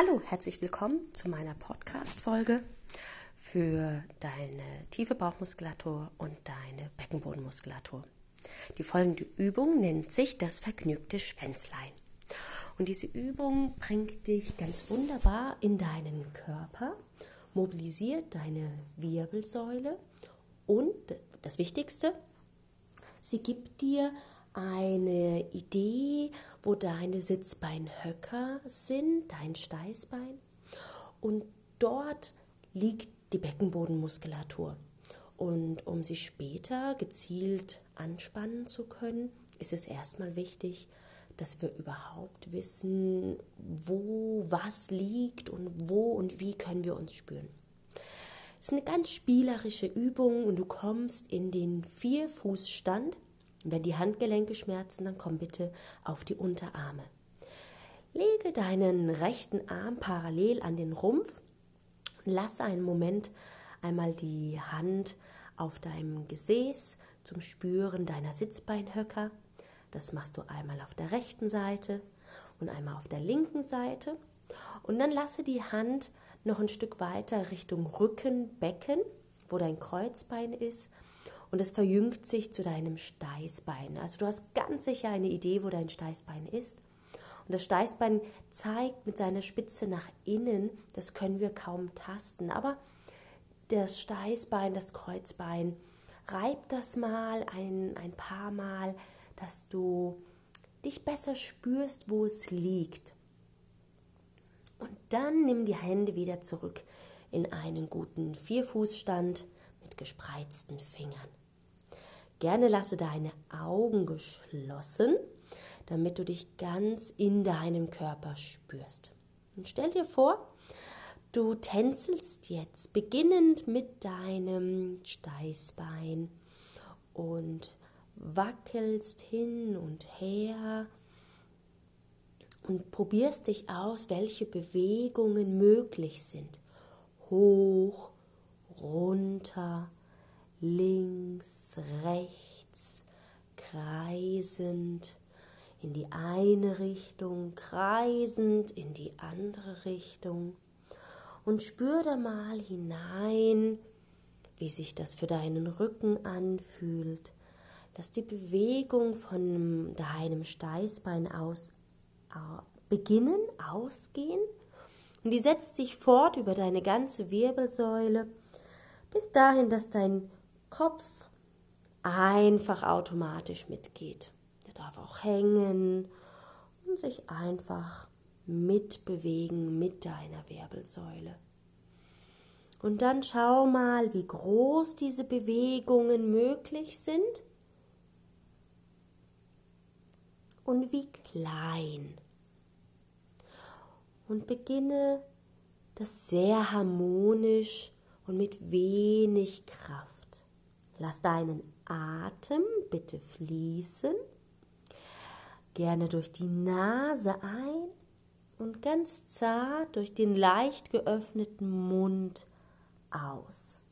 Hallo, herzlich willkommen zu meiner Podcast-Folge für deine tiefe Bauchmuskulatur und deine Beckenbodenmuskulatur. Die folgende Übung nennt sich das vergnügte Schwänzlein. Und diese Übung bringt dich ganz wunderbar in deinen Körper, mobilisiert deine Wirbelsäule und das Wichtigste, sie gibt dir eine Idee, wo deine Sitzbeinhöcker sind, dein Steißbein. Und dort liegt die Beckenbodenmuskulatur. Und um sie später gezielt anspannen zu können, ist es erstmal wichtig, dass wir überhaupt wissen, wo was liegt und wo und wie können wir uns spüren. Es ist eine ganz spielerische Übung und du kommst in den Vierfußstand wenn die Handgelenke schmerzen, dann komm bitte auf die Unterarme. Lege deinen rechten Arm parallel an den Rumpf und lasse einen Moment einmal die Hand auf deinem Gesäß zum Spüren deiner Sitzbeinhöcker. Das machst du einmal auf der rechten Seite und einmal auf der linken Seite. Und dann lasse die Hand noch ein Stück weiter Richtung Rücken, Becken, wo dein Kreuzbein ist und es verjüngt sich zu deinem Steißbein. Also du hast ganz sicher eine Idee, wo dein Steißbein ist. Und das Steißbein zeigt mit seiner Spitze nach innen, das können wir kaum tasten, aber das Steißbein, das Kreuzbein, reib das mal ein, ein paar Mal, dass du dich besser spürst, wo es liegt. Und dann nimm die Hände wieder zurück in einen guten Vierfußstand mit gespreizten Fingern. Gerne lasse deine Augen geschlossen, damit du dich ganz in deinem Körper spürst. Und stell dir vor, du tänzelst jetzt beginnend mit deinem Steißbein und wackelst hin und her und probierst dich aus, welche Bewegungen möglich sind. Hoch, runter, links, rechts, kreisend in die eine Richtung, kreisend in die andere Richtung. Und spür da mal hinein, wie sich das für deinen Rücken anfühlt, dass die Bewegung von deinem Steißbein aus beginnen, ausgehen. Und die setzt sich fort über deine ganze Wirbelsäule, bis dahin, dass dein Kopf einfach automatisch mitgeht. Der darf auch hängen und sich einfach mitbewegen mit deiner Wirbelsäule. Und dann schau mal, wie groß diese Bewegungen möglich sind und wie klein. Und beginne das sehr harmonisch und mit wenig Kraft. Lass deinen Atem bitte fließen. Gerne durch die Nase ein und ganz zart durch den leicht geöffneten Mund aus.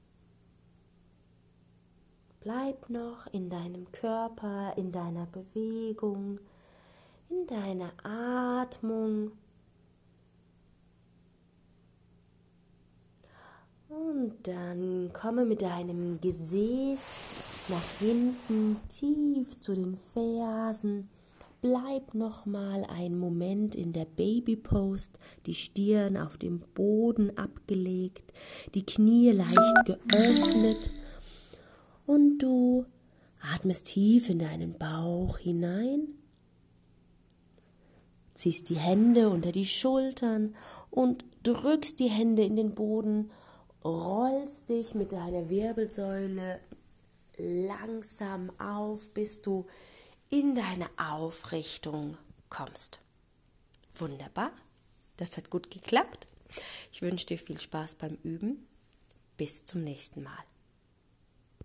Bleib noch in deinem Körper, in deiner Bewegung, in deiner Atmung. Und dann komme mit deinem Gesäß nach hinten tief zu den Fersen. Bleib noch mal einen Moment in der Baby Post, die Stirn auf dem Boden abgelegt, die Knie leicht geöffnet und du atmest tief in deinen Bauch hinein, ziehst die Hände unter die Schultern und drückst die Hände in den Boden rollst dich mit deiner Wirbelsäule langsam auf, bis du in deine Aufrichtung kommst. Wunderbar, das hat gut geklappt. Ich wünsche dir viel Spaß beim Üben. Bis zum nächsten Mal.